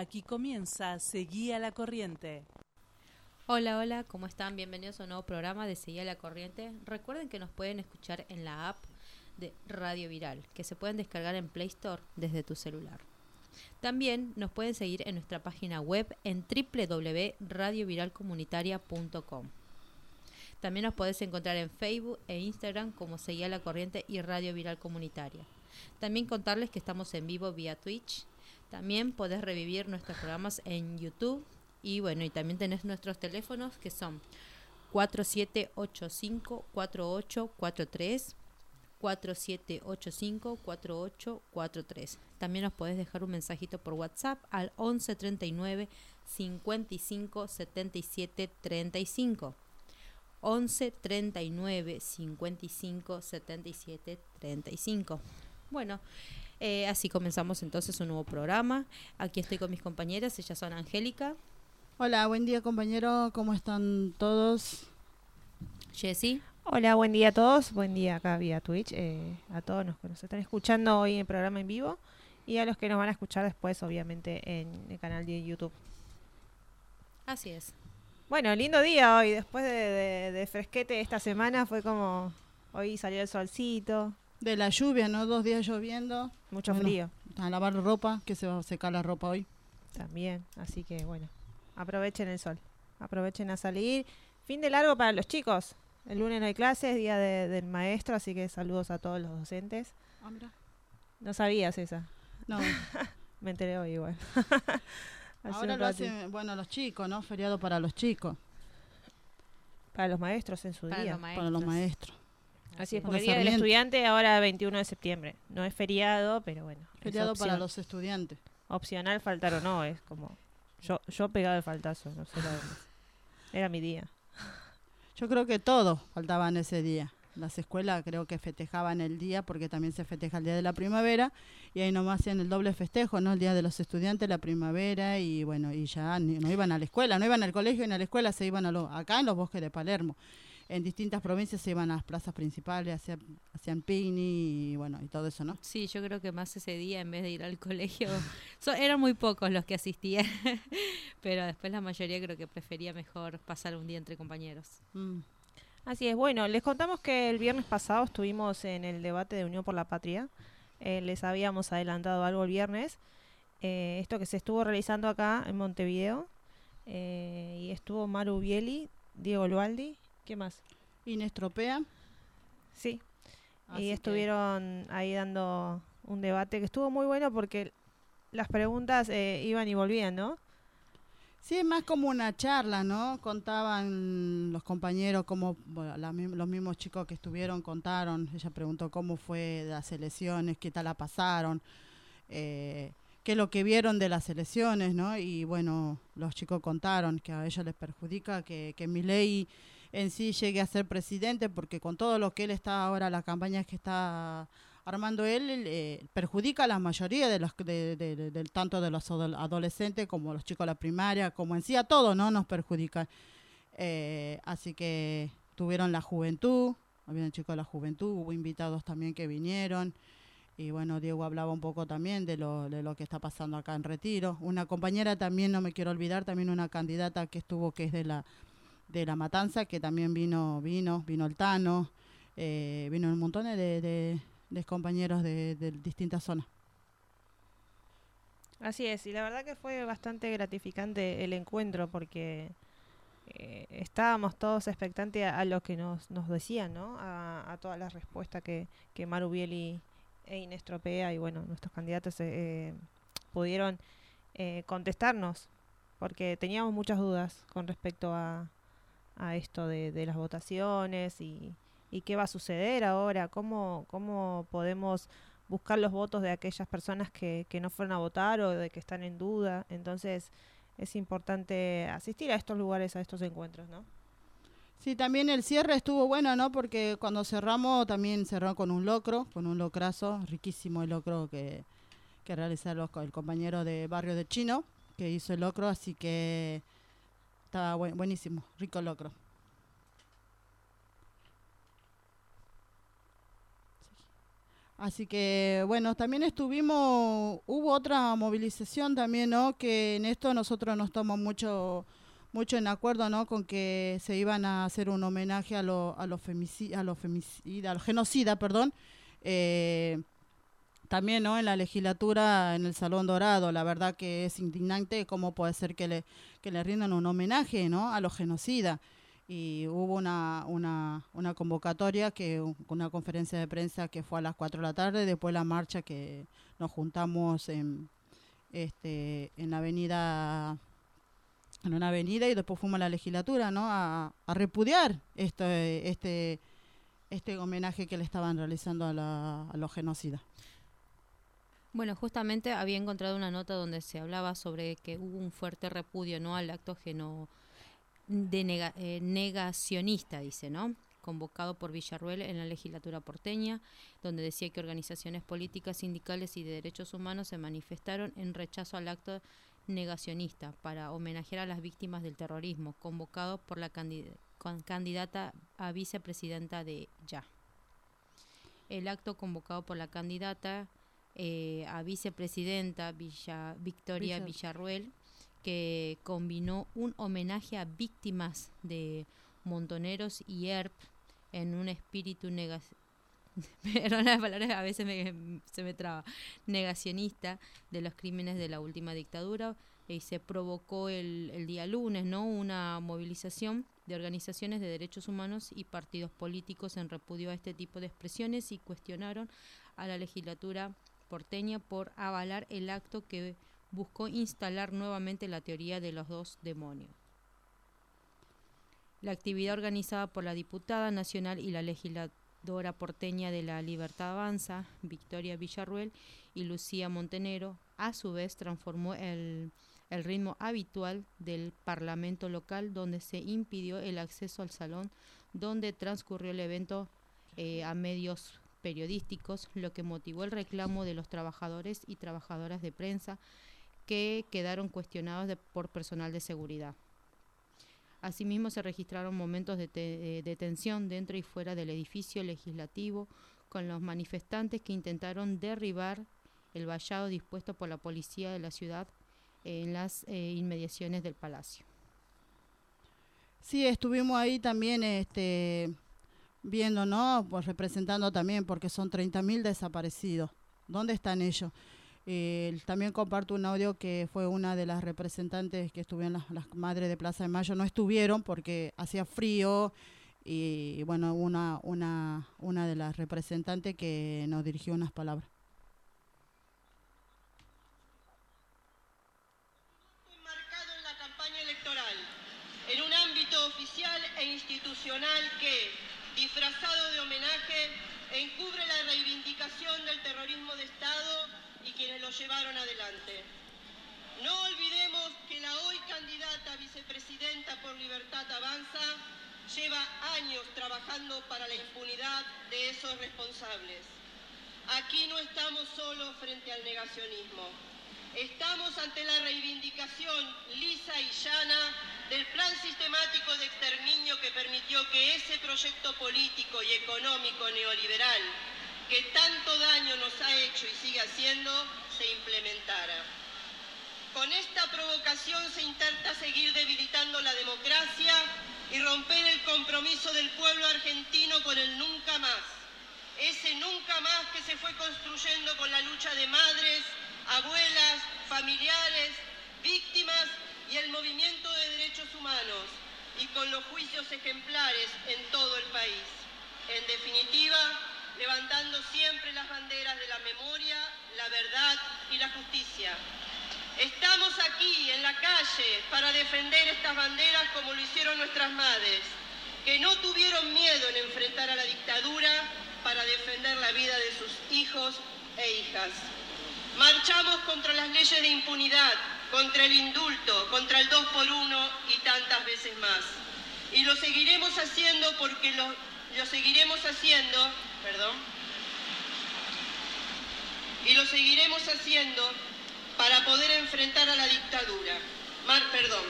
Aquí comienza Seguía la Corriente. Hola, hola, ¿cómo están? Bienvenidos a un nuevo programa de Seguía la Corriente. Recuerden que nos pueden escuchar en la app de Radio Viral, que se pueden descargar en Play Store desde tu celular. También nos pueden seguir en nuestra página web en www.radioviralcomunitaria.com. También nos podés encontrar en Facebook e Instagram como Seguía la Corriente y Radio Viral Comunitaria. También contarles que estamos en vivo vía Twitch. También podés revivir nuestros programas en YouTube. Y bueno, y también tenés nuestros teléfonos que son 4785-4843, 4785-4843. También nos podés dejar un mensajito por WhatsApp al 1139 55 77 35. 11 39 55 77 35. Bueno, eh, así comenzamos entonces un nuevo programa. Aquí estoy con mis compañeras, ellas son Angélica. Hola, buen día compañero, ¿cómo están todos? Jessy. Hola, buen día a todos, buen día acá vía Twitch, eh, a todos los que nos están escuchando hoy en el programa en vivo y a los que nos van a escuchar después, obviamente, en el canal de YouTube. Así es. Bueno, lindo día hoy, después de, de, fresquete esta semana fue como, hoy salió el solcito. De la lluvia, ¿no? Dos días lloviendo. Mucho frío. A lavar ropa, que se va a secar la ropa hoy. También, así que bueno, aprovechen el sol, aprovechen a salir. Fin de largo para los chicos. El lunes no hay clases, día del maestro, así que saludos a todos los docentes. Ah, no sabías esa. No. Me enteré hoy igual. Ahora lo hacen, bueno, los chicos, ¿no? Feriado para los chicos. Para los maestros en su día. para los maestros. Así es, porque el Día del Estudiante ahora 21 de septiembre. No es feriado, pero bueno. Feriado para los estudiantes. Opcional faltar o no, es como... Yo, yo pegaba el faltazo, no sé la Era mi día. Yo creo que todos faltaban ese día. Las escuelas creo que festejaban el día porque también se festeja el día de la primavera y ahí nomás hacían el doble festejo, ¿no? El día de los estudiantes, la primavera y bueno, y ya no iban a la escuela, no iban al colegio ni a la escuela, se iban a lo, acá en los bosques de Palermo. En distintas provincias se iban a las plazas principales, hacían, hacían picnic y bueno, y todo eso, ¿no? Sí, yo creo que más ese día en vez de ir al colegio, eran muy pocos los que asistían, pero después la mayoría creo que prefería mejor pasar un día entre compañeros. Mm. Así es, bueno, les contamos que el viernes pasado estuvimos en el debate de Unión por la Patria. Eh, les habíamos adelantado algo el viernes. Eh, esto que se estuvo realizando acá en Montevideo. Eh, y estuvo Maru Bieli, Diego Lualdi. ¿Qué más? Inés Tropea. Sí. y estuvieron ahí dando un debate que estuvo muy bueno porque las preguntas iban y volvían, ¿no? Sí, es más como una charla, ¿no? Contaban los compañeros cómo, los mismos chicos que estuvieron contaron, ella preguntó cómo fue las elecciones, qué tal la pasaron, eh, qué es lo que vieron de las elecciones, ¿no? Y bueno, los chicos contaron que a ellos les perjudica que, que ley en sí llegue a ser presidente, porque con todo lo que él está ahora, las campañas que está Armando él eh, perjudica a la mayoría de los de, tanto de los adolescentes como los chicos de la primaria como en sí a todos no nos perjudica. Eh, así que tuvieron la juventud habían chicos de la juventud hubo invitados también que vinieron y bueno Diego hablaba un poco también de lo, de lo que está pasando acá en Retiro. Una compañera también no me quiero olvidar también una candidata que estuvo que es de la de la matanza que también vino vino vino el Tano eh, vino un montón de, de compañeros de, distintas zonas. Así es, y la verdad que fue bastante gratificante el encuentro porque eh, estábamos todos expectantes a, lo que nos, nos decían, ¿no? A, a todas las respuestas que, que Maru Bieli e Inés Tropea y bueno, nuestros candidatos eh, eh, pudieron contestarnos porque teníamos muchas dudas con respecto a, a esto de, de las votaciones y, y qué va a suceder ahora, cómo, cómo podemos buscar los votos de aquellas personas que, que no fueron a votar o de que están en duda. Entonces es importante asistir a estos lugares, a estos encuentros, ¿no? Sí, también el cierre estuvo bueno, ¿no? Porque cuando cerramos también cerró con un locro, con un locrazo, riquísimo el locro que, que realizó el compañero de Barrio de Chino, que hizo el locro, así que estaba buenísimo, rico locro. Así que bueno, también estuvimos, hubo otra movilización también, ¿no? Que en esto nosotros nos estamos mucho mucho en acuerdo, ¿no? Con que se iban a hacer un homenaje a los a los femicidas, a los femicida, a los genocida, perdón. Eh, también ¿no? en la legislatura, en el Salón Dorado, la verdad que es indignante cómo puede ser que le, que le rindan un homenaje ¿no? a los genocidas. Y hubo una, una, convocatoria, que una conferencia de prensa que fue a las 4 de la tarde, después la marcha que nos juntamos en, este, en la avenida en una avenida y después fuimos a la legislatura, ¿no? A, repudiar este, este, este homenaje que le estaban realizando a los genocidas. Bueno, justamente había encontrado una nota donde se hablaba sobre que hubo un fuerte repudio no al acto geno de eh, negacionista, dice, ¿no? convocado por Villarruel en la legislatura porteña, donde decía que organizaciones políticas, sindicales y de derechos humanos se manifestaron en rechazo al acto negacionista para homenajear a las víctimas del terrorismo, convocado por la candidata a vicepresidenta de Ya. El acto convocado por la candidata eh, a vicepresidenta Villa, Victoria Villarruel, que combinó un homenaje a víctimas de Montoneros y ERP en un espíritu negacionista las palabras a veces se me traba, negacionista de los crímenes de la última dictadura y se provocó el, el, día lunes no una movilización de organizaciones de derechos humanos y partidos políticos en repudio a este tipo de expresiones y cuestionaron a la legislatura porteña por avalar el acto que buscó instalar nuevamente la teoría de los dos demonios. La actividad organizada por la diputada nacional y la legisladora porteña de la Libertad Avanza, Victoria Villarruel y Lucía Montenero, a su vez transformó el, el ritmo habitual del Parlamento local, donde se impidió el acceso al salón donde transcurrió el evento eh, a medios periodísticos, lo que motivó el reclamo de los trabajadores y trabajadoras de prensa que quedaron cuestionados por personal de seguridad. Asimismo, se registraron momentos de, eh, de, tensión dentro y fuera del edificio legislativo con los manifestantes que intentaron derribar el vallado dispuesto por la policía de la ciudad en las eh, inmediaciones del palacio. Sí, estuvimos ahí también este, viendo, ¿no? Pues representando también, porque son 30.000 desaparecidos. ¿Dónde están ellos? Eh, también comparto un audio que fue una de las representantes que estuvieron, las, las madres de Plaza de Mayo, no estuvieron porque hacía frío y bueno, una, una, una de las representantes que nos dirigió unas palabras. En un ámbito oficial e institucional que disfrazado de homenaje, encubre la reivindicación del terrorismo de Estado y quienes lo llevaron adelante. No olvidemos que la hoy candidata vicepresidenta por Libertad Avanza lleva años trabajando para la impunidad de esos responsables. Aquí no estamos solos frente al negacionismo. Estamos ante la reivindicación lisa y llana del plan sistemático de exterminio que permitió que ese proyecto político y económico neoliberal que tanto daño nos ha hecho y sigue haciendo se implementara. Con esta provocación se intenta seguir debilitando la democracia y romper el compromiso del pueblo argentino con el nunca más. Ese nunca más que se fue construyendo con la lucha de madres, abuelas, familiares, víctimas y el movimiento de derechos humanos y con los juicios ejemplares en todo el país. En definitiva, levantando siempre las banderas de la memoria, la verdad y la justicia. Estamos aquí en la calle para defender estas banderas como lo hicieron nuestras madres, que no tuvieron miedo en enfrentar a la dictadura para defender la vida de sus hijos e hijas. Marchamos contra las leyes de impunidad, contra el indulto, contra el 2 por 1 y tantas veces más. Y lo seguiremos haciendo porque lo, lo seguiremos haciendo, perdón, y lo seguiremos haciendo para poder enfrentar a la dictadura. Mar, perdón,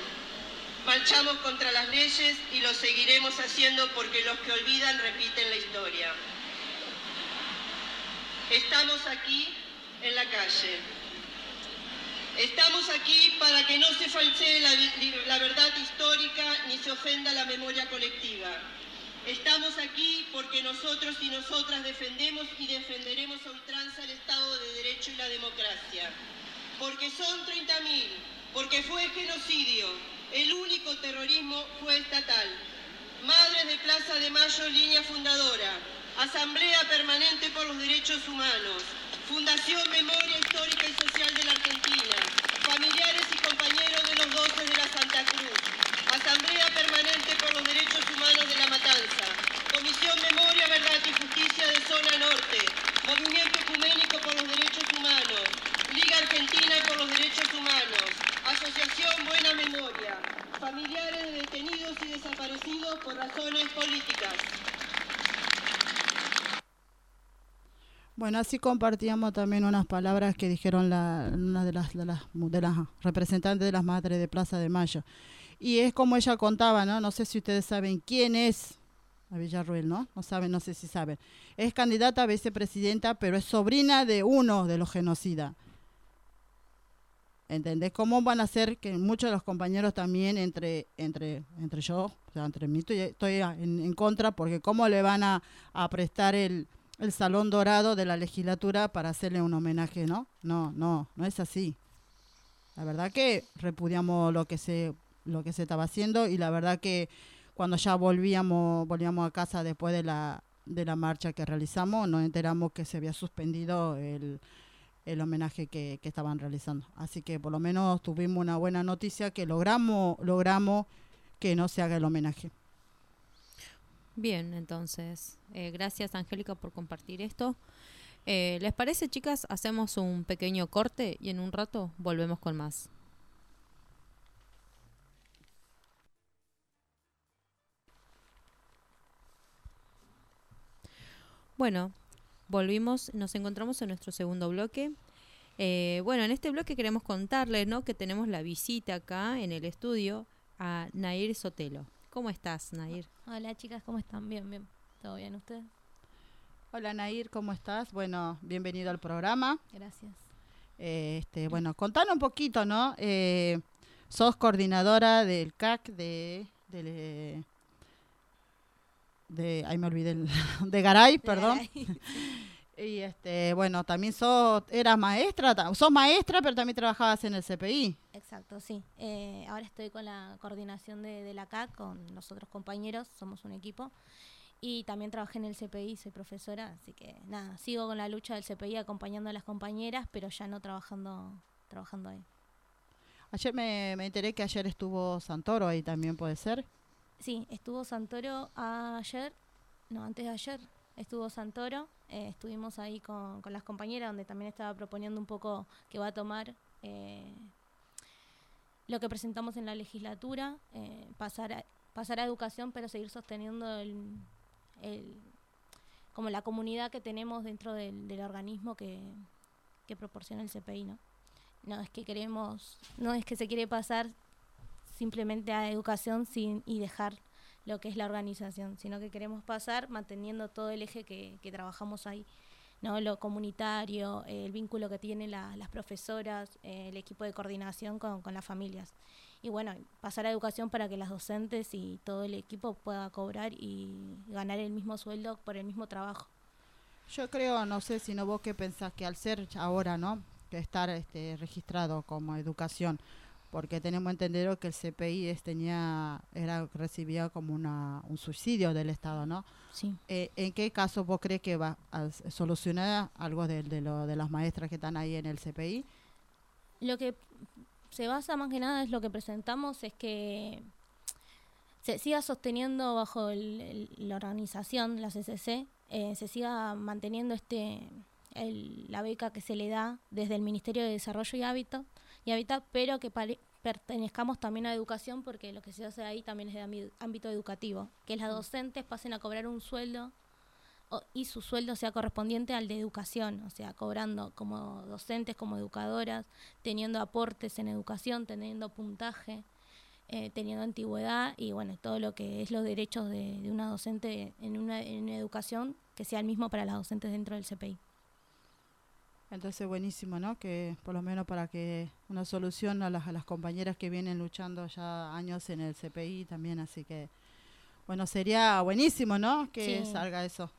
marchamos contra las leyes y lo seguiremos haciendo porque los que olvidan repiten la historia. estamos aquí en la calle. Estamos aquí para que no se falsee la, verdad histórica ni se ofenda la memoria colectiva. Estamos aquí porque nosotros y nosotras defendemos y defenderemos a ultranza el Estado de Derecho y la democracia. Porque son 30.000, porque fue genocidio, el único terrorismo fue estatal. Madres de Plaza de Mayo, línea fundadora. Asamblea Permanente por los Derechos Humanos. Fundación Memoria Histórica y Social de la Argentina. Familiares y compañeros de los 12 de la Santa Cruz. Asamblea Permanente por los Derechos Humanos de la Matanza. Comisión Memoria, Verdad y Justicia de Zona Norte. Movimiento Ecuménico por los Derechos Humanos. Liga Argentina por los Derechos Humanos. Asociación Buena Memoria. Familiares de detenidos y desaparecidos por razones políticas. Bueno, así compartíamos también unas palabras que dijeron una de las representantes de las madres de Plaza de Mayo. Y es como ella contaba, ¿no? No sé si ustedes saben quién es a Villarruel, ¿no? No saben, no sé si saben. Es candidata a vicepresidenta, pero es sobrina de uno de los genocidas. ¿Entendés? ¿Cómo van a ser que muchos de los compañeros también, entre, entre, entre yo, o sea, entre mí, estoy, estoy en, en, contra, porque cómo le van a, a prestar el, el Salón Dorado de la legislatura para hacerle un homenaje, ¿no? No, no, no es así. La verdad que repudiamos lo que se lo que se estaba haciendo y la verdad que cuando ya volvíamos volvíamos a casa después de la de la marcha que realizamos nos enteramos que se había suspendido el, el homenaje que, que estaban realizando así que por lo menos tuvimos una buena noticia que logramos logramos que no se haga el homenaje Bien, entonces, eh, gracias Angélica por compartir esto. Eh, ¿Les parece, chicas? Hacemos un pequeño corte y en un rato volvemos con más. Bueno, volvimos, nos encontramos en nuestro segundo bloque. Eh, bueno, en este bloque queremos contarles ¿no? que tenemos la visita acá en el estudio a Nair Sotelo. ¿Cómo estás, Nair? Hola, chicas, ¿cómo están? Bien, bien. ¿Todo bien usted? Hola, Nair, ¿cómo estás? Bueno, bienvenido al programa. Gracias. Eh, este, bueno, contanos un poquito, ¿no? Eh, sos coordinadora del CAC de, de, de ahí me olvidé, el, de Garay, perdón. Y este, bueno, también sos, eras maestra, sos maestra, pero también trabajabas en el CPI. Exacto, sí. Eh, ahora estoy con la coordinación de, de, la CAC, con los otros compañeros, somos un equipo. Y también trabajé en el CPI, soy profesora, así que nada, sigo con la lucha del CPI acompañando a las compañeras, pero ya no trabajando, trabajando ahí. Ayer me, me enteré que ayer estuvo Santoro ahí también, ¿puede ser? Sí, estuvo Santoro ayer, no, antes de ayer, estuvo Santoro, eh, estuvimos ahí con, con, las compañeras, donde también estaba proponiendo un poco que va a tomar eh, lo que presentamos en la legislatura, eh, pasar, a, pasar a educación, pero seguir sosteniendo el, el, como la comunidad que tenemos dentro del, del organismo que, que, proporciona el CPI, ¿no? No es que queremos, no es que se quiere pasar simplemente a educación sin y dejar lo que es la organización, sino que queremos pasar manteniendo todo el eje que, que trabajamos ahí, ¿no? Lo comunitario, el vínculo que tienen la, las profesoras, eh, el equipo de coordinación con, con las familias y bueno, pasar a educación para que las docentes y todo el equipo pueda cobrar y ganar el mismo sueldo por el mismo trabajo. Yo creo, no sé si no vos qué pensás que al ser ahora, ¿no? Que estar este, registrado como educación, porque tenemos entendido que el CPI es, tenía era recibía como una, un subsidio del Estado, ¿no? Sí. Eh, ¿En qué caso vos crees que va a solucionar algo de, de, lo, de las maestras que están ahí en el CPI? Lo que se basa más que nada es lo que presentamos es que se siga sosteniendo bajo el, el, la organización, la CCC, eh, se siga manteniendo este el, la beca que se le da desde el Ministerio de Desarrollo y Hábitat, y Hábitat pero que pertenezcamos también a educación porque lo que se hace ahí también es de ámbito educativo, que las docentes pasen a cobrar un sueldo o, y su sueldo sea correspondiente al de educación, o sea, cobrando como docentes, como educadoras, teniendo aportes en educación, teniendo puntaje, eh, teniendo antigüedad y bueno, todo lo que es los derechos de, de una docente en una, en una educación que sea el mismo para las docentes dentro del CPI. Entonces, buenísimo, ¿no? Que por lo menos para que una solución a las, a las compañeras que vienen luchando ya años en el CPI también, así que, bueno, sería buenísimo, ¿no? Que Sí. salga eso.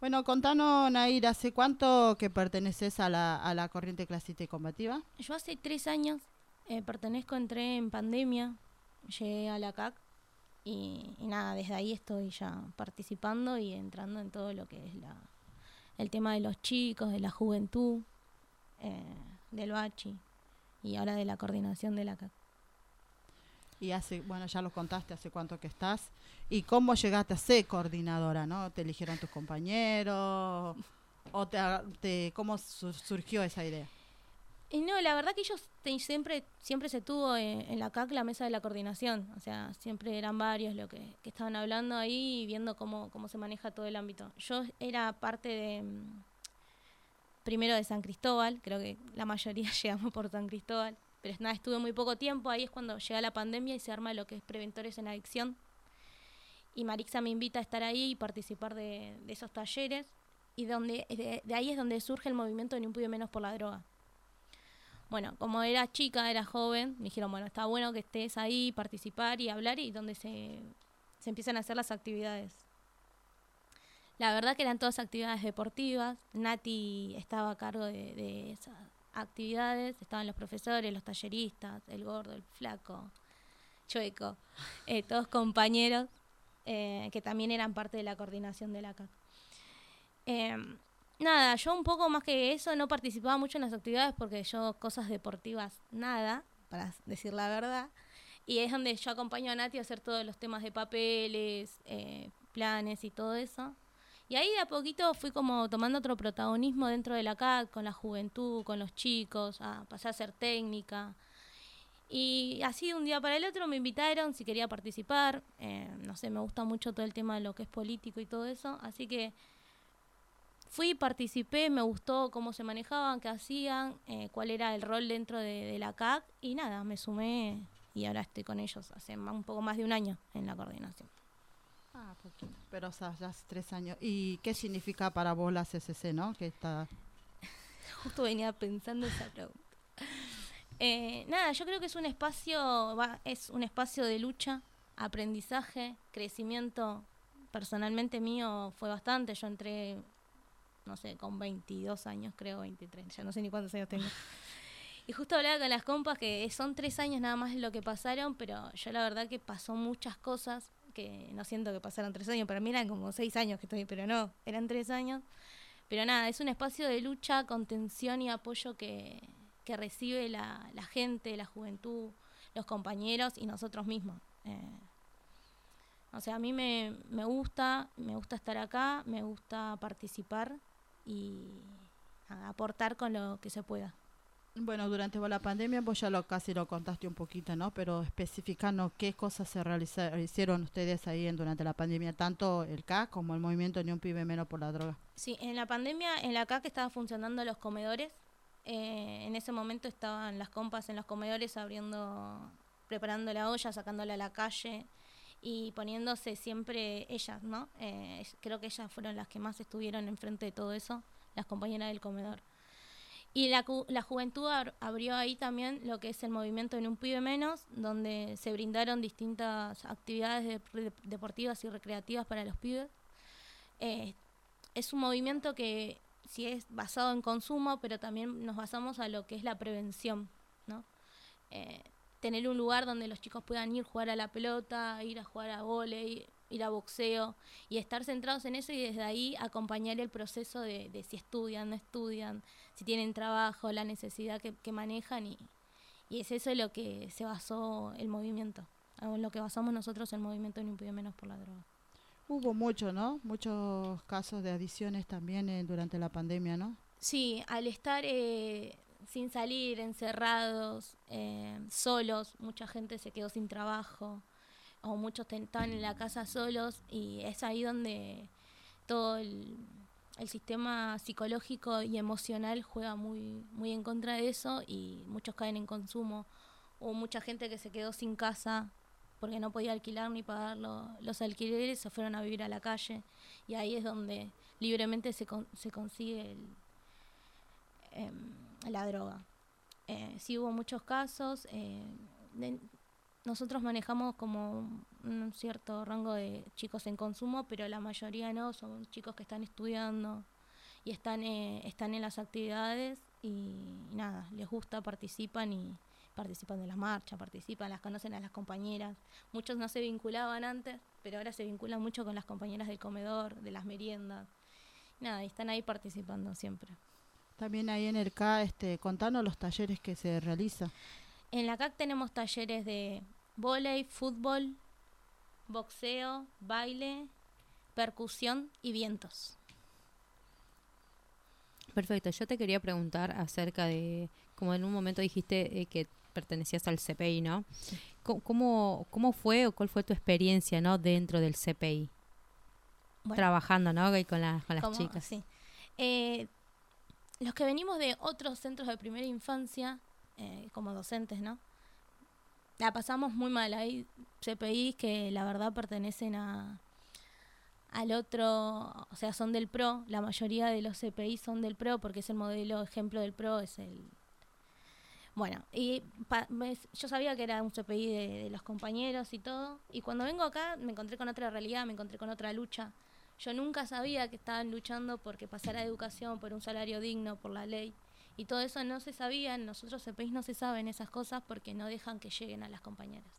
Bueno, contanos, Nair, ¿hace cuánto que perteneces a la, a la corriente clasista y combativa? Yo hace tres años eh, pertenezco, entré en pandemia, llegué a la CAC y, y nada, desde ahí estoy ya participando y entrando en todo lo que es la, el tema de los chicos, de la juventud, eh, del bachi y ahora de la coordinación de la CAC. Y hace, bueno, ya lo contaste, hace cuánto que estás. ¿Y cómo llegaste a ser coordinadora, no? ¿Te eligieron tus compañeros? ¿O te, te- cómo su- surgió esa idea? Y no, la verdad que ellos siempre, siempre se tuvo en, en la CAC la mesa de la coordinación, o sea, siempre eran varios lo que, que estaban hablando ahí y viendo cómo, cómo se maneja todo el ámbito. Yo era parte de, mm, primero de San Cristóbal, creo que la mayoría llegamos por San Cristóbal, pero nada, estuve muy poco tiempo, ahí es cuando llega la pandemia y se arma lo que es Preventores en Adicción. Y Marixa me invita a estar ahí y participar de, de esos talleres, y donde de, de ahí es donde surge el movimiento Ni un pibe menos por la droga. Bueno, como era chica, era joven, me dijeron, bueno, está bueno que estés ahí, participar y hablar y donde se, se empiezan a hacer las actividades. La verdad que eran todas actividades deportivas, Nati estaba a cargo de, esas actividades, estaban los profesores, los talleristas, el gordo, el flaco, chueco, eh, todos compañeros eh, que también eran parte de la coordinación de la CAC. Nada, yo un poco más que eso no participaba mucho en las actividades porque yo cosas deportivas nada, para decir la verdad. Y es donde yo acompaño a Nati a hacer todos los temas de papeles, eh, planes y todo eso. Y ahí de a poquito fui como tomando otro protagonismo dentro de la CAC, con la juventud, con los chicos, a pasar a ser técnica. Y así de un día para el otro me invitaron si quería participar. eh, no sé, me gusta mucho todo el tema de lo que es político y todo eso. Así que fui, participé, me gustó cómo se manejaban, qué hacían, eh, cuál era el rol dentro de, de la CAC y nada, me sumé y ahora estoy con ellos hace un poco más de un año en la coordinación. Ah, poquito. Pero o sea, ya hace tres años. ¿Y qué significa para vos la CCC, no? Que está... Justo venía pensando esa pregunta. Eh, nada, yo creo que es un espacio, va, es un espacio de lucha, aprendizaje, crecimiento. Personalmente mío fue bastante. Yo entré, no sé, con 22 años, creo, 23. Ya no sé ni cuántos años tengo. Y justo hablaba con las compas que son tres años nada más lo que pasaron, pero yo la verdad que pasó muchas cosas que no siento que pasaron tres años. Para mí eran como seis años que estoy, pero no, eran tres años. Pero nada, es un espacio de lucha, contención y apoyo que, que recibe la, la gente, la juventud, los compañeros y nosotros mismos. Eh, o sea, a mí me, me gusta, me gusta estar acá, me gusta participar y nada, aportar con lo que se pueda. Bueno, durante la pandemia vos ya lo casi lo contaste un poquito, ¿no? Pero especificando qué cosas se realizaron, hicieron ustedes ahí en, durante la pandemia, tanto el CAC como el movimiento Ni un pibe menos por la droga. Sí, en la pandemia, en la CAC estaban funcionando los comedores. Eh, en ese momento estaban las compas en los comedores abriendo, preparando la olla, sacándola a la calle y poniéndose siempre ellas, ¿no? Eh, creo que ellas fueron las que más estuvieron enfrente de todo eso, las compañeras del comedor. Y la, la juventud abrió ahí también lo que es el movimiento En un pibe menos, donde se brindaron distintas actividades de- de- deportivas y recreativas para los pibes. Eh, es un movimiento que sí es basado en consumo, pero también nos basamos a lo que es la prevención, ¿no? Eh, tener un lugar donde los chicos puedan ir jugar a la pelota, ir a jugar a volei, ir a boxeo y estar centrados en eso y desde ahí acompañar el proceso de, de si estudian, no estudian, si tienen trabajo, la necesidad que, que manejan y, y es eso lo que se basó el movimiento, en lo que basamos nosotros el movimiento Ni un pibe menos por la droga. Hubo mucho, ¿no? Muchos casos de adicciones también eh, durante la pandemia, ¿no? Sí, al estar eh, sin salir, encerrados, eh, solos, mucha gente se quedó sin trabajo o muchos estaban en la casa solos y es ahí donde todo el, sistema psicológico y emocional juega muy, muy en contra de eso y muchos caen en consumo. Hubo mucha gente que se quedó sin casa porque no podía alquilar ni pagar lo- los alquileres, se fueron a vivir a la calle y ahí es donde libremente se, con- se consigue el, la droga. Eh, sí hubo muchos casos. eh, nosotros manejamos como un, cierto rango de chicos en consumo, pero la mayoría no, son chicos que están estudiando y están, eh, están en las actividades y nada, les gusta, participan y participan de la marcha, participan, las conocen a las compañeras. Muchos no se vinculaban antes, pero ahora se vinculan mucho con las compañeras del comedor, de las meriendas. Nada, y están ahí participando siempre. También ahí en el K, este, contanos los talleres que se realizan. En la CAC tenemos talleres de vóley, fútbol, boxeo, baile, percusión y vientos. Perfecto, yo te quería preguntar acerca de, como en un momento dijiste eh, que pertenecías al CPI, ¿no? ¿Cómo, ¿Cómo fue o cuál fue tu experiencia, ¿no? Dentro del CPI, Bueno, trabajando, ¿no? Y con, las con las chicas. sí. Eh, los que venimos de otros centros de primera infancia, eh, como docentes, ¿no? La pasamos muy mal. Hay CPIs que la verdad pertenecen a al otro, o sea, son del PRO. La mayoría de los CPI son del PRO porque es el modelo ejemplo del PRO, es el... Bueno, y pa- me- yo sabía que era un CPI de, de los compañeros y todo. Y cuando vengo acá me encontré con otra realidad, me encontré con otra lucha. Yo nunca sabía que estaban luchando porque pasara educación, por un salario digno, por la ley. Y todo eso no se sabía, en los otros CPIs no se saben esas cosas porque no dejan que lleguen a las compañeras.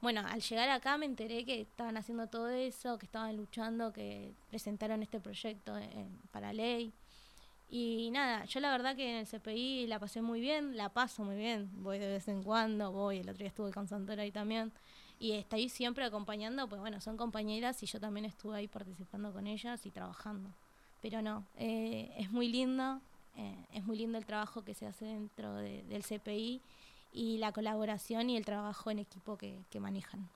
Bueno, al llegar acá me enteré que estaban haciendo todo eso, que estaban luchando, que presentaron este proyecto para ley. Y nada, yo la verdad que en el CPI la pasé muy bien, la paso muy bien, voy de vez en cuando, voy, el otro día estuve con Santoro ahí también. Y estoy siempre acompañando, pues bueno, son compañeras y yo también estuve ahí participando con ellas y trabajando. Pero no, eh, es muy lindo, eh, es muy lindo el trabajo que se hace dentro de- del CPI y la colaboración y el trabajo en equipo que, que manejan.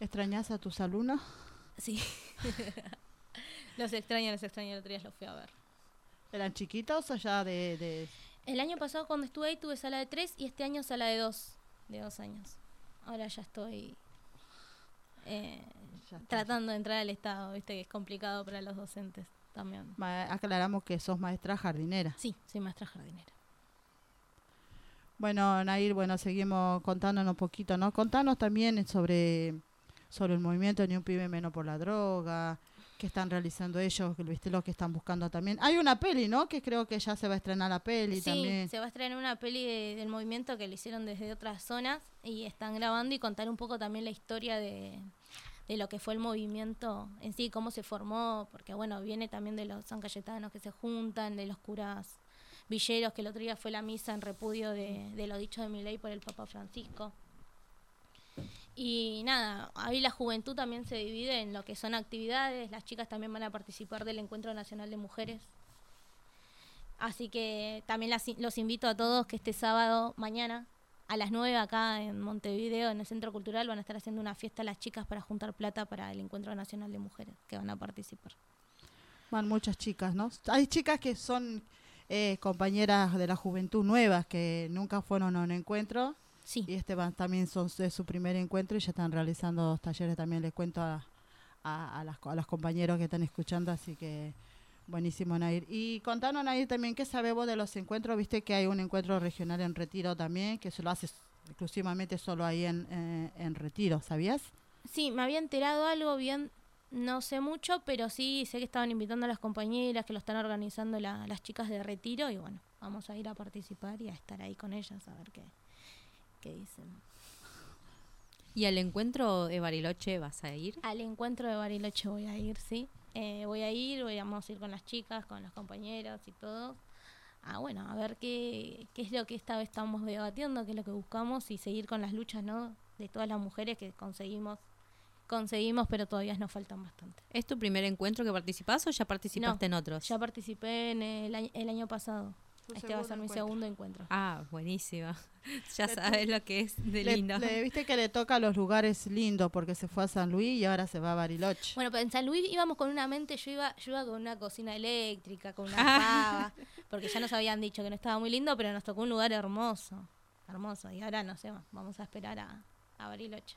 ¿Extrañas a tus alumnos? Sí. los extraño, los extraño, el otro día los fui a ver. ¿Eran chiquitos o ya de...? de- El año pasado cuando estuve ahí tuve sala de tres y este año sala de dos, de dos años. Ahora ya estoy eh, ya tratando de entrar al Estado, viste que es complicado para los docentes también. Ma- aclaramos que sos maestra jardinera. Sí, soy maestra jardinera. Bueno, Nair, bueno, seguimos contándonos un poquito, ¿no? Contanos también sobre, sobre el movimiento Ni un pibe menos por la droga, que están realizando ellos, viste lo que están buscando también. Hay una peli, ¿no? Que creo que ya se va a estrenar la peli Sí, también. se va a estrenar una peli de- del movimiento que lo hicieron desde otras zonas y están grabando y contar un poco también la historia de, de lo que fue el movimiento en sí, cómo se formó, porque bueno, viene también de los San Cayetanos que se juntan, de los curas villeros, que el otro día fue la misa en repudio de, de lo dicho de mi ley por el Papa Francisco. Y nada, ahí la juventud también se divide en lo que son actividades, las chicas también van a participar del Encuentro Nacional de Mujeres. Así que también las- los invito a todos que este sábado, mañana, a las 9 acá en Montevideo, en el Centro Cultural, van a estar haciendo una fiesta las chicas para juntar plata para el Encuentro Nacional de Mujeres que van a participar. Van muchas chicas, ¿no? Hay chicas que son eh, compañeras de la juventud nuevas que nunca fueron a un encuentro Sí, y este van, también son de su primer encuentro y ya están realizando dos talleres. También les cuento a, a, a las, a los compañeros que están escuchando, así que buenísimo, Nair. Y contanos, Nair, también qué sabes vos de los encuentros. Viste que hay un encuentro regional en Retiro también, que se lo hace exclusivamente solo ahí en, eh, en Retiro, ¿sabías? sí, me había enterado algo bien, no sé mucho, pero sí sé que estaban invitando a las compañeras, que lo están organizando la- las chicas de retiro y bueno, vamos a ir a participar y a estar ahí con ellas a ver qué, qué dicen. ¿Y al encuentro de Bariloche vas a ir? Al encuentro de Bariloche voy a ir, sí. Eh, voy a ir, voy a, vamos a ir con las chicas, con los compañeros y todo. Ah, bueno, a ver qué, qué es lo que esta vez estamos debatiendo, qué es lo que buscamos y seguir con las luchas, ¿no? De todas las mujeres que conseguimos, conseguimos, pero todavía nos faltan bastante. ¿Es tu primer encuentro que participás o ya participaste en otros? Ya participé en el año, el año pasado. Este va a ser mi encuentro. segundo encuentro. Ah, buenísimo. ya Le sabes lo que es de Le- lindo. le- Viste que le toca a los lugares lindos porque se fue a San Luis y ahora se va a Bariloche. Bueno, pero en San Luis íbamos con una mente, yo iba, yo iba con una cocina eléctrica, con una Ah. pava, porque ya nos habían dicho que no estaba muy lindo, pero nos tocó un lugar hermoso, hermoso. Y ahora no sé, vamos a esperar a, a Bariloche.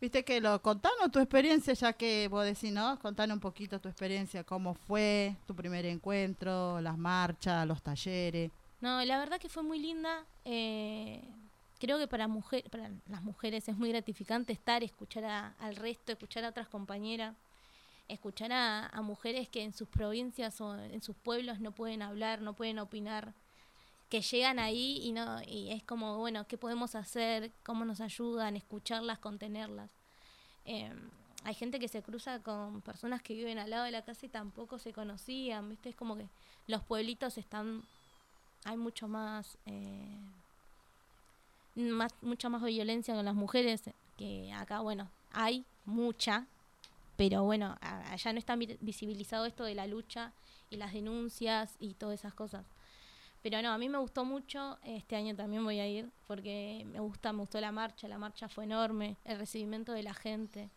Viste que lo contanos tu experiencia, ya que vos decís, ¿no? Contanos un poquito tu experiencia, cómo fue tu primer encuentro, las marchas, los talleres. No, la verdad que fue muy linda. Eh, creo que para, mujer, para las mujeres es muy gratificante estar, escuchar a- al resto, escuchar a otras compañeras, escuchar a, a mujeres que en sus provincias o en sus pueblos no pueden hablar, no pueden opinar, que llegan ahí y no y es como, bueno, ¿qué podemos hacer? ¿Cómo nos ayudan? Escucharlas, contenerlas. Eh, hay gente que se cruza con personas que viven al lado de la casa y tampoco se conocían, ¿viste? Es como que los pueblitos están hay mucho más, eh, más mucha más violencia con las mujeres que acá bueno hay mucha pero bueno allá no está vi- visibilizado esto de la lucha y las denuncias y todas esas cosas pero no a mí me gustó mucho este año también voy a ir porque me gusta me gustó la marcha la marcha fue enorme el recibimiento de la gente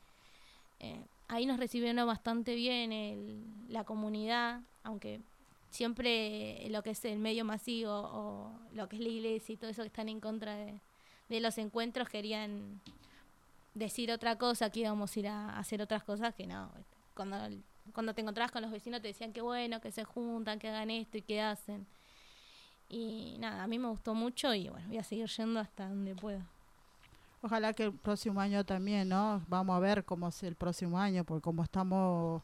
Eh, ahí nos recibieron bastante bien el- la comunidad aunque siempre lo que es el medio masivo o lo que es la iglesia y todo eso que están en contra de, los encuentros querían decir otra cosa, que íbamos a ir a hacer otras cosas que no. Cuando, cuando te encontrabas con los vecinos te decían que bueno, que se juntan, que hagan esto y que hacen. Y nada, a mí me gustó mucho y bueno, voy a seguir yendo hasta donde pueda. Ojalá que el próximo año también, ¿no? Vamos a ver cómo es el próximo año, porque como estamos,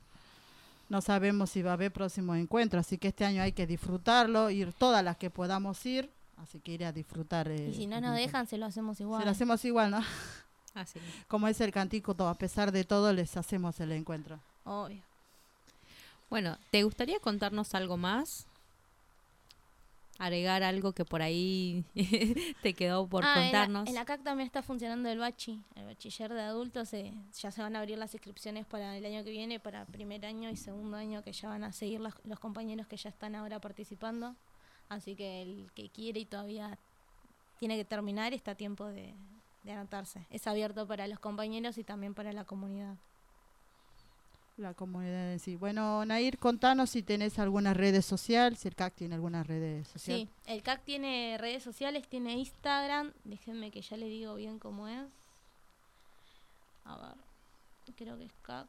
no sabemos si va a haber próximo encuentro, así que este año hay que disfrutarlo, ir todas las que podamos ir, así que ir a disfrutar. eh, Y si no el nos dejan, se lo hacemos igual. Se lo hacemos igual, ¿no? Así. Como es el cantico, todo, a pesar de todo, les hacemos el encuentro. Obvio. Bueno, ¿te gustaría contarnos algo más? Agregar algo que por ahí te quedó por Ah, en la- contarnos. En la, CAC también está funcionando el bachi, el bachiller de adultos. eh, ya se van a abrir las inscripciones para el año que viene, para primer año y segundo año, que ya van a seguir las- los compañeros que ya están ahora participando. Así que el que quiere y todavía tiene que terminar, está a tiempo de, de anotarse. Es abierto para los compañeros y también para la comunidad. La comunidad en sí. Bueno, Nair, contanos si tenés alguna red social, si el CAC tiene alguna red social. Sí, el CAC tiene redes sociales, tiene Instagram. Déjenme que ya le digo bien cómo es. A ver, creo que es CAC.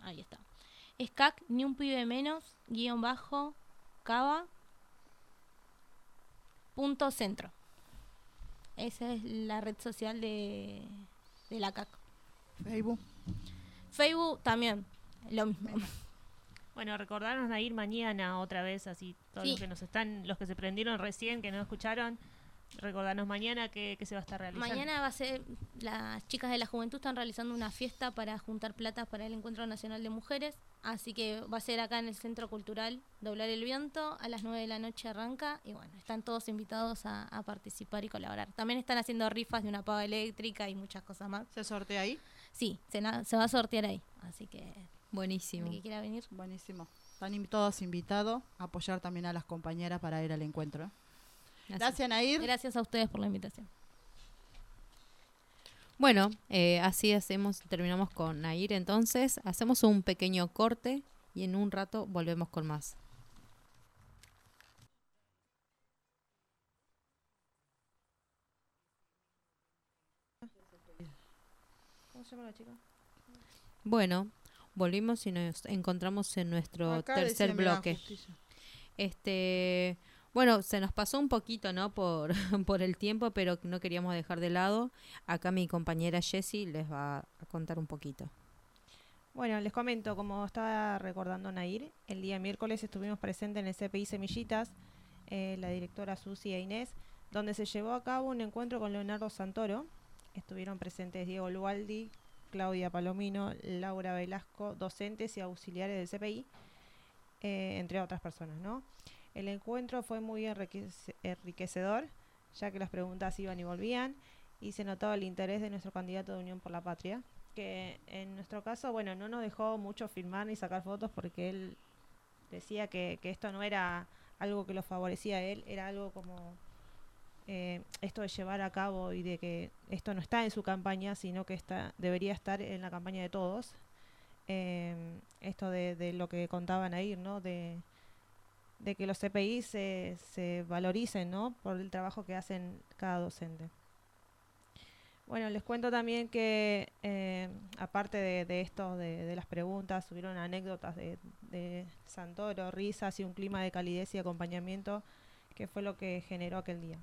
Ahí está. Es CAC, ni un pibe menos, guion bajo, cava, punto centro. Esa es la red social de, de la CAC. Facebook. Facebook también, lo mismo. Bueno, recordarnos a ir mañana otra vez, así todos Sí. los que nos están, los que se prendieron recién, que no escucharon, recordarnos mañana que, que se va a estar realizando. Mañana va a ser, las chicas de la juventud están realizando una fiesta para juntar plata para el Encuentro Nacional de Mujeres, así que va a ser acá en el Centro Cultural Doblar el Viento, a las 9 de la noche arranca y bueno, están todos invitados a, a participar y colaborar. También están haciendo rifas de una pava eléctrica y muchas cosas más. ¿Se sortea ahí? Sí, se, va a sortear ahí, así que Buenísimo. el que quiera venir. Buenísimo. Están todos invitados a apoyar también a las compañeras para ir al encuentro. ¿eh? Gracias, Nair. Gracias a ustedes por la invitación. Bueno, eh, así hacemos, terminamos con Nair entonces. Hacemos un pequeño corte y en un rato volvemos con más. ¿Cómo se llama la chica? Bueno, volvimos y nos encontramos en nuestro Acá tercer bloque. Este, bueno, se nos pasó un poquito, ¿no? Por, por el tiempo, pero no queríamos dejar de lado. Acá mi compañera Jessie les va a contar un poquito. Bueno, les comento, como estaba recordando Nair, el día miércoles estuvimos presentes en el CPI Semillitas, eh, la directora Susi e Inés, donde se llevó a cabo un encuentro con Leonardo Santoro. Estuvieron presentes Diego Lualdi, Claudia Palomino, Laura Velasco, docentes y auxiliares del CPI, eh, entre otras personas, ¿no? El encuentro fue muy enriquece- enriquecedor, ya que las preguntas iban y volvían, y se notaba el interés de nuestro candidato de Unión por la Patria, que en nuestro caso, bueno, no nos dejó mucho filmar ni sacar fotos porque él decía que, que esto no era algo que lo favorecía a él, era algo como eh, esto de llevar a cabo y de que esto no está en su campaña, sino que está, debería estar en la campaña de todos. Eh, esto de, lo que contaban ahí, ¿no? De, que los CPI se, se valoricen, ¿no? Por el trabajo que hacen cada docente. Bueno, les cuento también que eh, aparte de, esto, de, las preguntas, subieron anécdotas de Santoro, risas y un clima de calidez y acompañamiento que fue lo que generó aquel día.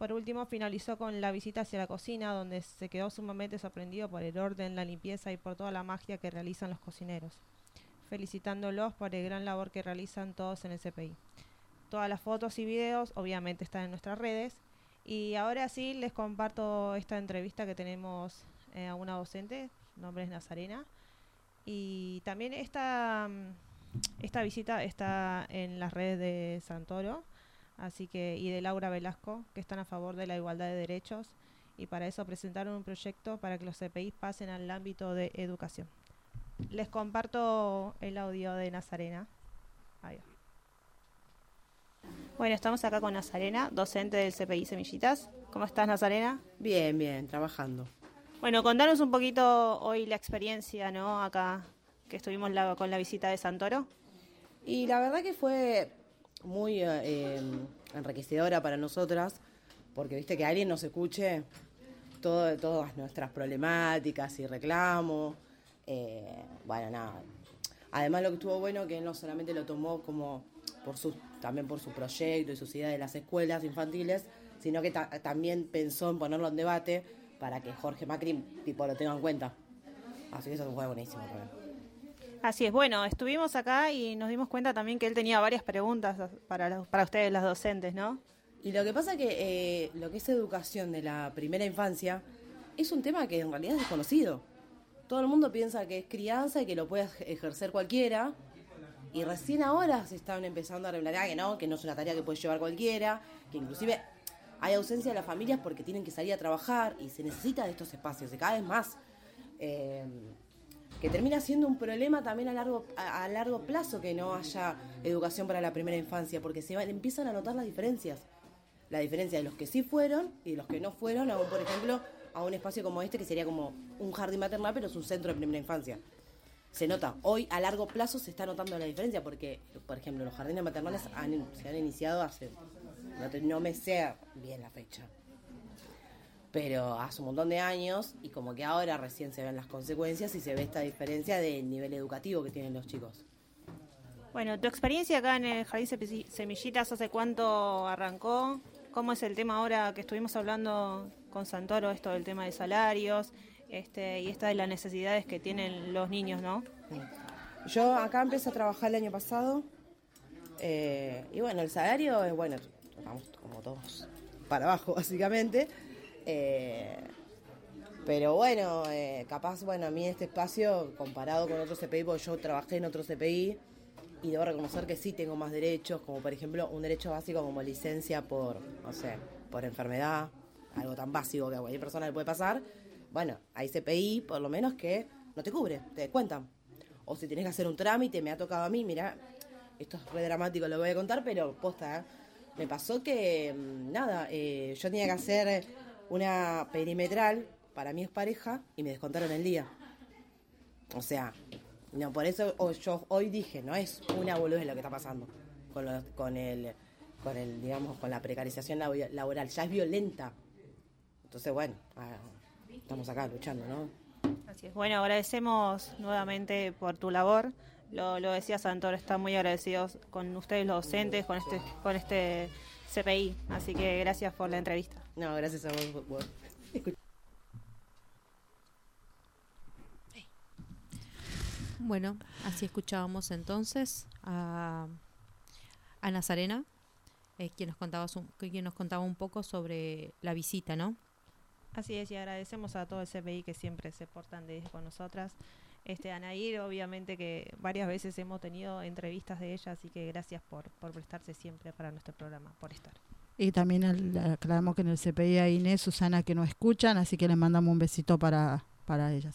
Por último, finalizó con la visita hacia la cocina, donde se quedó sumamente sorprendido por el orden, la limpieza y por toda la magia que realizan los cocineros, felicitándolos por el gran labor que realizan todos en el CPI. Todas las fotos y videos obviamente están en nuestras redes. Y ahora sí les comparto esta entrevista que tenemos eh, a una docente, nombre es Nazarena. Y también esta, mm, esta visita está en las redes de Santoro así que y de Laura Velasco, que están a favor de la igualdad de derechos y para eso presentaron un proyecto para que los CPI pasen al ámbito de educación. Les comparto el audio de Nazarena. Va. Bueno, estamos acá con Nazarena, docente del CPI Semillitas. ¿Cómo estás, Nazarena? Bien, bien, trabajando. Bueno, contanos un poquito hoy la experiencia, ¿no? Acá que estuvimos la- con la visita de Santoro. Y la verdad que fue muy eh, eh, enriquecedora para nosotras, porque viste que alguien nos escuche todo, todas nuestras problemáticas y reclamos. eh, bueno, nada. Además lo que estuvo bueno que él no solamente lo tomó como por su, también por su proyecto y sus ideas de las escuelas infantiles, sino que ta- también pensó en ponerlo en debate para que Jorge Macri tipo lo tenga en cuenta. Así que eso fue buenísimo también. Así es, bueno, estuvimos acá y nos dimos cuenta también que él tenía varias preguntas para, los- para ustedes, las docentes, ¿no? Y lo que pasa que eh, lo que es educación de la primera infancia es un tema que en realidad es desconocido. Todo el mundo piensa que es crianza y que lo puede ej- ejercer cualquiera. Y recién ahora se están empezando a revelar que no, que no es una tarea que puede llevar cualquiera, que inclusive hay ausencia de las familias porque tienen que salir a trabajar y se necesita de estos espacios, de cada vez más. Eh, que termina siendo un problema también a largo, a, largo plazo que no haya educación para la primera infancia, porque se empiezan a notar las diferencias. La diferencia de los que sí fueron y de los que no fueron, a por ejemplo, a un espacio como este, que sería como un jardín maternal, pero es un centro de primera infancia. Se nota, hoy a largo plazo se está notando la diferencia, porque, por ejemplo, los jardines maternales se han iniciado hace, no, no me sé bien la fecha, pero hace un montón de años y como que ahora recién se ven las consecuencias y se ve esta diferencia del nivel educativo que tienen los chicos. Bueno, tu experiencia acá en el Jardín Semillitas, ¿hace cuánto arrancó? ¿Cómo es el tema ahora que estuvimos hablando con Santoro, esto del tema de salarios este, y esta de las necesidades que tienen los niños, ¿no? Yo acá empecé a trabajar el año pasado eh, y bueno, el salario es bueno, vamos como todos para abajo básicamente. Eh, pero bueno, eh, capaz, bueno, a mí este espacio comparado con otro CPI, porque yo trabajé en otro CPI y debo reconocer que sí tengo más derechos, como por ejemplo un derecho básico como licencia por, no sé, por enfermedad, algo tan básico que a cualquier persona le puede pasar. Bueno, hay CPI por lo menos que no te cubre, te descuentan. O si tenés que hacer un trámite, me ha tocado a mí, mira, esto es re dramático, lo voy a contar, pero posta, ¿eh? me pasó que, mm, nada, eh, yo tenía que hacer una perimetral para mi expareja y me descontaron el día. O sea, no, por eso yo hoy dije, no es una boludez lo que está pasando con, lo- con el, con el, digamos, con la precarización labo- laboral, ya es violenta. Entonces, bueno, ah, estamos acá luchando, ¿no? Así es. Bueno, agradecemos nuevamente por tu labor. Lo, lo decía Santoro, están muy agradecidos con ustedes los docentes, con este, con este CPI. Así que gracias por la entrevista. No, gracias a vos. por- por- Bueno, así escuchábamos entonces a, a Nazarena, eh, quien, nos contaba su- quien nos contaba un poco sobre la visita, ¿no? Así es, y agradecemos a todo el CPI que siempre se portan de con nosotras. Este, Anair, obviamente que varias veces hemos tenido entrevistas de ella, así que gracias por, por prestarse siempre para nuestro programa, por estar. Y también el- aclaramos que en el CPI hay Inés, Susana que no escuchan, así que les mandamos un besito para, para ellas.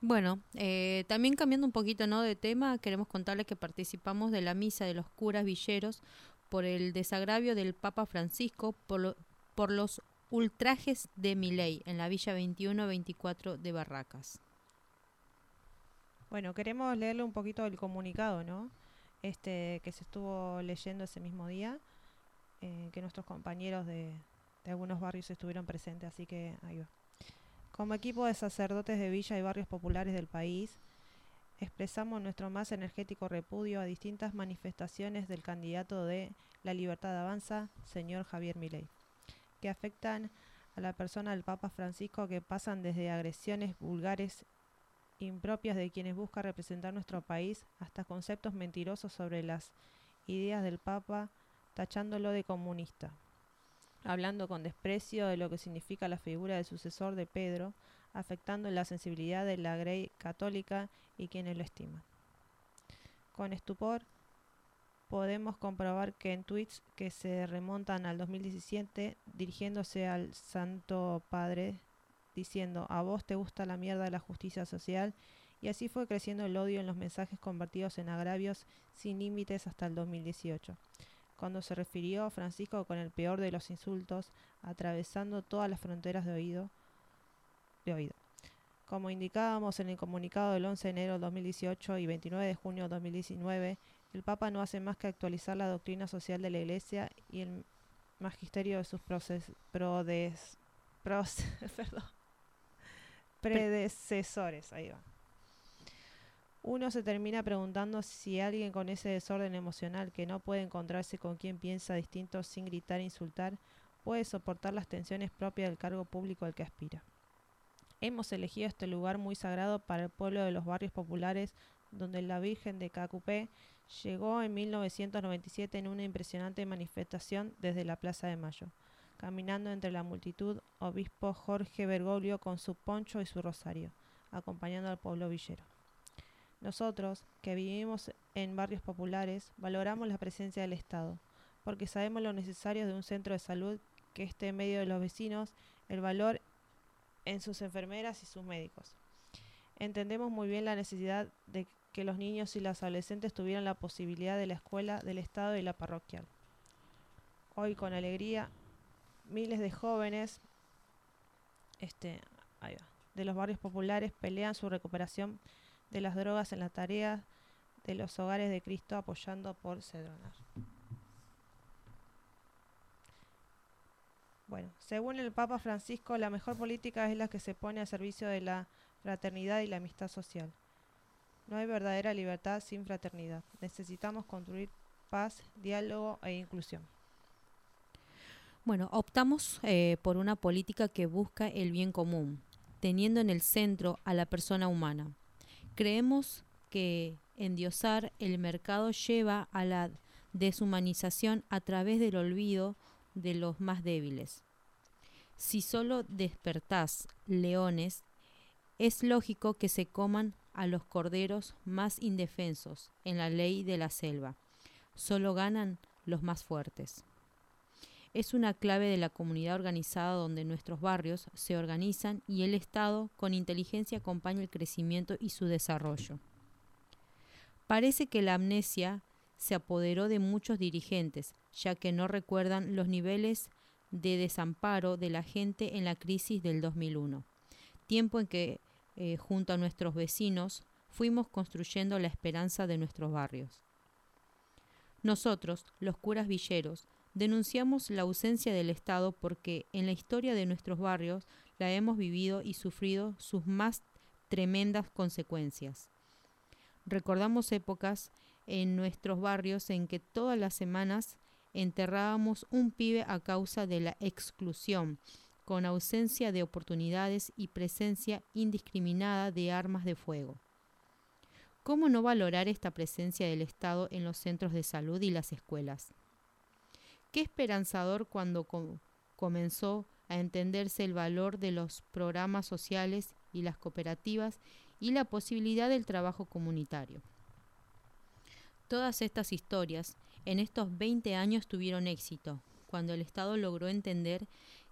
Bueno, eh, también cambiando un poquito ¿no? de tema, queremos contarles que participamos de la misa de los curas villeros por el desagravio del Papa Francisco por, lo- por los ultrajes de Milei en la Villa 21-24 de Barracas. Bueno, queremos leerle un poquito el comunicado, ¿no? Este que se estuvo leyendo ese mismo día, eh, que nuestros compañeros de, algunos barrios estuvieron presentes, así que ahí va. Como equipo de sacerdotes de villa y barrios populares del país, expresamos nuestro más energético repudio a distintas manifestaciones del candidato de La Libertad Avanza, señor Javier Milei, que afectan a la persona del Papa Francisco que pasan desde agresiones vulgares impropias de quienes buscan representar nuestro país hasta conceptos mentirosos sobre las ideas del Papa tachándolo de comunista, hablando con desprecio de lo que significa la figura del sucesor de Pedro, afectando la sensibilidad de la Grey católica y quienes lo estiman. Con estupor podemos comprobar que en tweets que se remontan al 2017, dirigiéndose al Santo Padre, diciendo, a vos te gusta la mierda de la justicia social, y así fue creciendo el odio en los mensajes convertidos en agravios sin límites hasta el 2018, cuando se refirió Francisco con el peor de los insultos, atravesando todas las fronteras de oído. De oído. Como indicábamos en el comunicado del 11 de enero de 2018 y 29 de junio de 2019, el Papa no hace más que actualizar la doctrina social de la Iglesia y el magisterio de sus proces, perdón, predecesores. Ahí va. Uno se termina preguntando si alguien con ese desorden emocional que no puede encontrarse con quien piensa distinto sin gritar e insultar, puede soportar las tensiones propias del cargo público al que aspira. Hemos elegido este lugar muy sagrado para el pueblo de los barrios populares donde la Virgen de Cacupé llegó en 1997 en una impresionante manifestación desde la Plaza de Mayo. Caminando entre la multitud, obispo Jorge Bergoglio con su poncho y su rosario, acompañando al pueblo villero. Nosotros, que vivimos en barrios populares, valoramos la presencia del Estado, porque sabemos lo necesario de un centro de salud que esté en medio de los vecinos, el valor en sus enfermeras y sus médicos. Entendemos muy bien la necesidad de que los niños y los adolescentes tuvieran la posibilidad de la escuela, del Estado y la parroquial. Hoy con alegría, miles de jóvenes este, de los barrios populares pelean su recuperación de las drogas en la tarea de los hogares de Cristo apoyando por Cedronar. Bueno, según el Papa Francisco, la mejor política es la que se pone a servicio de la fraternidad y la amistad social. No hay verdadera libertad sin fraternidad. Necesitamos construir paz, diálogo e inclusión. Bueno, optamos eh, por una política que busca el bien común, teniendo en el centro a la persona humana. Creemos que endiosar el mercado lleva a la deshumanización a través del olvido de los más débiles. Si solo despertás leones, es lógico que se coman a los corderos más indefensos en la ley de la selva. Solo ganan los más fuertes. Es una clave de la comunidad organizada donde nuestros barrios se organizan y el Estado con inteligencia acompaña el crecimiento y su desarrollo. Parece que la amnesia se apoderó de muchos dirigentes, ya que no recuerdan los niveles de desamparo de la gente en la crisis del 2001, tiempo en que, eh, junto a nuestros vecinos, fuimos construyendo la esperanza de nuestros barrios. Nosotros, los curas villeros, denunciamos la ausencia del Estado porque en la historia de nuestros barrios la hemos vivido y sufrido sus más tremendas consecuencias. Recordamos épocas en nuestros barrios en que todas las semanas enterrábamos un pibe a causa de la exclusión, con ausencia de oportunidades y presencia indiscriminada de armas de fuego. ¿Cómo no valorar esta presencia del Estado en los centros de salud y las escuelas? Qué esperanzador cuando comenzó a entenderse el valor de los programas sociales y las cooperativas y la posibilidad del trabajo comunitario. Todas estas historias en estos 20 años tuvieron éxito, cuando el Estado logró entender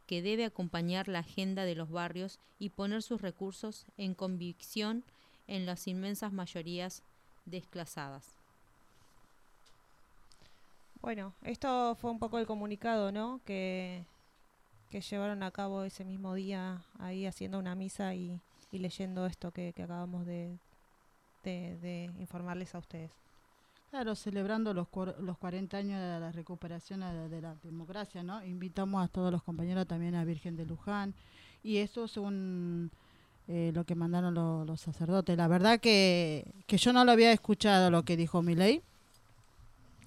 que debe acompañar la agenda de los barrios y poner sus recursos en convicción en las inmensas mayorías desclasadas. Bueno, esto fue un poco el comunicado, ¿no? Que, que llevaron a cabo ese mismo día ahí haciendo una misa y, leyendo esto que, acabamos de informarles a ustedes. Claro, celebrando los, los 40 años de la recuperación de la, de la democracia, ¿no? Invitamos a todos los compañeros también a Virgen de Luján. Y eso según eh, lo que mandaron lo- los sacerdotes. La verdad que, que yo no lo había escuchado lo que dijo Milei.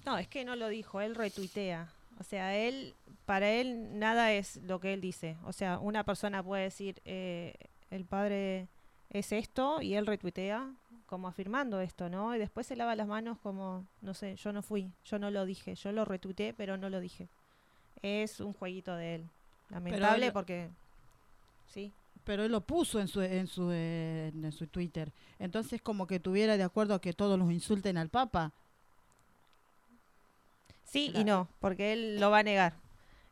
No, es que no lo dijo, él retuitea. O sea, él, para él nada es lo que él dice. O sea, una persona puede decir, eh, el padre es esto, y él retuitea como afirmando esto, ¿no? Y después se lava las manos como, no sé, yo no fui, yo no lo dije, yo lo retuiteé, pero no lo dije. Es un jueguito de él. Lamentable él- porque, sí. Pero él lo puso en su, en su, eh, en su Twitter. Entonces como que tuviera de acuerdo a que todos los insulten al Papa. Sí y no, porque él lo va a negar.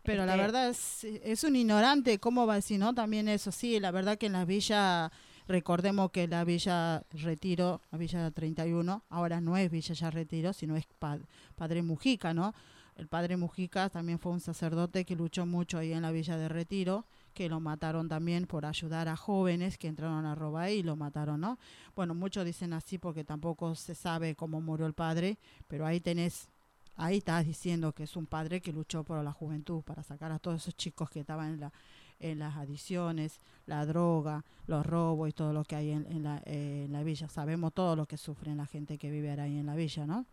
Pero la Este, verdad es, es un ignorante, ¿cómo va a decir, no? También eso, sí, la verdad que en las villas, recordemos que la Villa Retiro, la Villa 31, ahora no es Villa ya Retiro, sino es pa- Padre Mujica, ¿no? El Padre Mujica también fue un sacerdote que luchó mucho ahí en la Villa de Retiro, que lo mataron también por ayudar a jóvenes que entraron a robar ahí y lo mataron, ¿no? Bueno, muchos dicen así porque tampoco se sabe cómo murió el padre, pero ahí tenés ahí estás diciendo que es un padre que luchó por la juventud, para sacar a todos esos chicos que estaban en, la, en las adicciones, la droga, los robos y todo lo que hay en, la, eh, en la villa. Sabemos todo lo que sufren la gente que vive ahí en la villa, ¿no?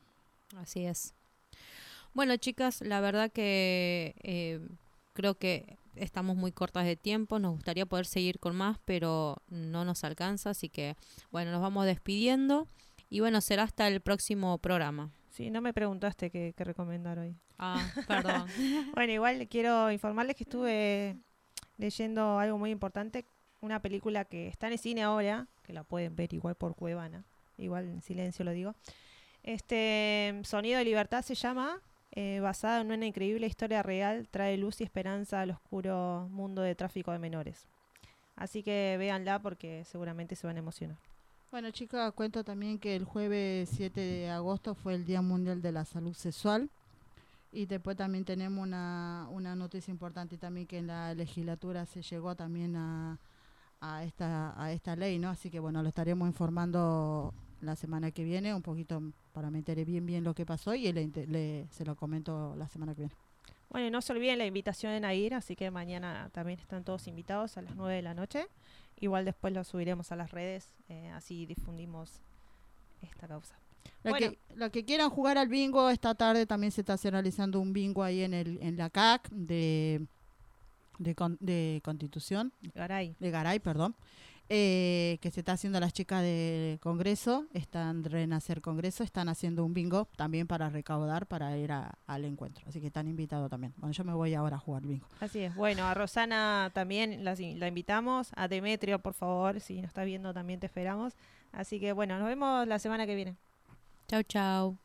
Así es. Bueno, chicas, la verdad que eh, creo que estamos muy cortas de tiempo. Nos gustaría poder seguir con más, pero no nos alcanza. Así que, bueno, nos vamos despidiendo. Y bueno, será hasta el próximo programa. Sí, no me preguntaste qué, qué recomendar hoy. Ah, perdón. Bueno, igual quiero informarles que estuve leyendo algo muy importante, una película que está en el cine ahora, que la pueden ver igual por Cuevana, igual en silencio lo digo. Este Sonido de Libertad se llama, eh, basada en una increíble historia real, trae luz y esperanza al oscuro mundo de tráfico de menores. Así que véanla porque seguramente se van a emocionar. Bueno, chicas, cuento también que el jueves 7 de agosto fue el Día Mundial de la Salud Sexual. Y después también tenemos una, una noticia importante también que en la legislatura se llegó también a, a, esta, a esta ley, ¿no? Así que bueno, lo estaremos informando la semana que viene, un poquito para me entere bien bien lo que pasó y le, le- se lo comento la semana que viene. Bueno, y no se olviden la invitación a ir, así que mañana también están todos invitados a las 9 de la noche. Igual después lo subiremos a las redes, eh, así difundimos esta causa. La Bueno. que, la que quieran jugar al bingo, esta tarde también se está realizando un bingo ahí en, el, en la CAC de, de, Con- de Constitución, Garay. de Garay, perdón, eh, que se está haciendo las chicas de Congreso, están Renacer Congreso, están haciendo un bingo también para recaudar para ir a- al encuentro. Así que están invitados también. Bueno, yo me voy ahora a jugar bingo. Así es. Bueno, a Rosana también in- la invitamos. A Demetrio, por favor, si nos está viendo también te esperamos. Así que bueno, nos vemos la semana que viene. chau, chau.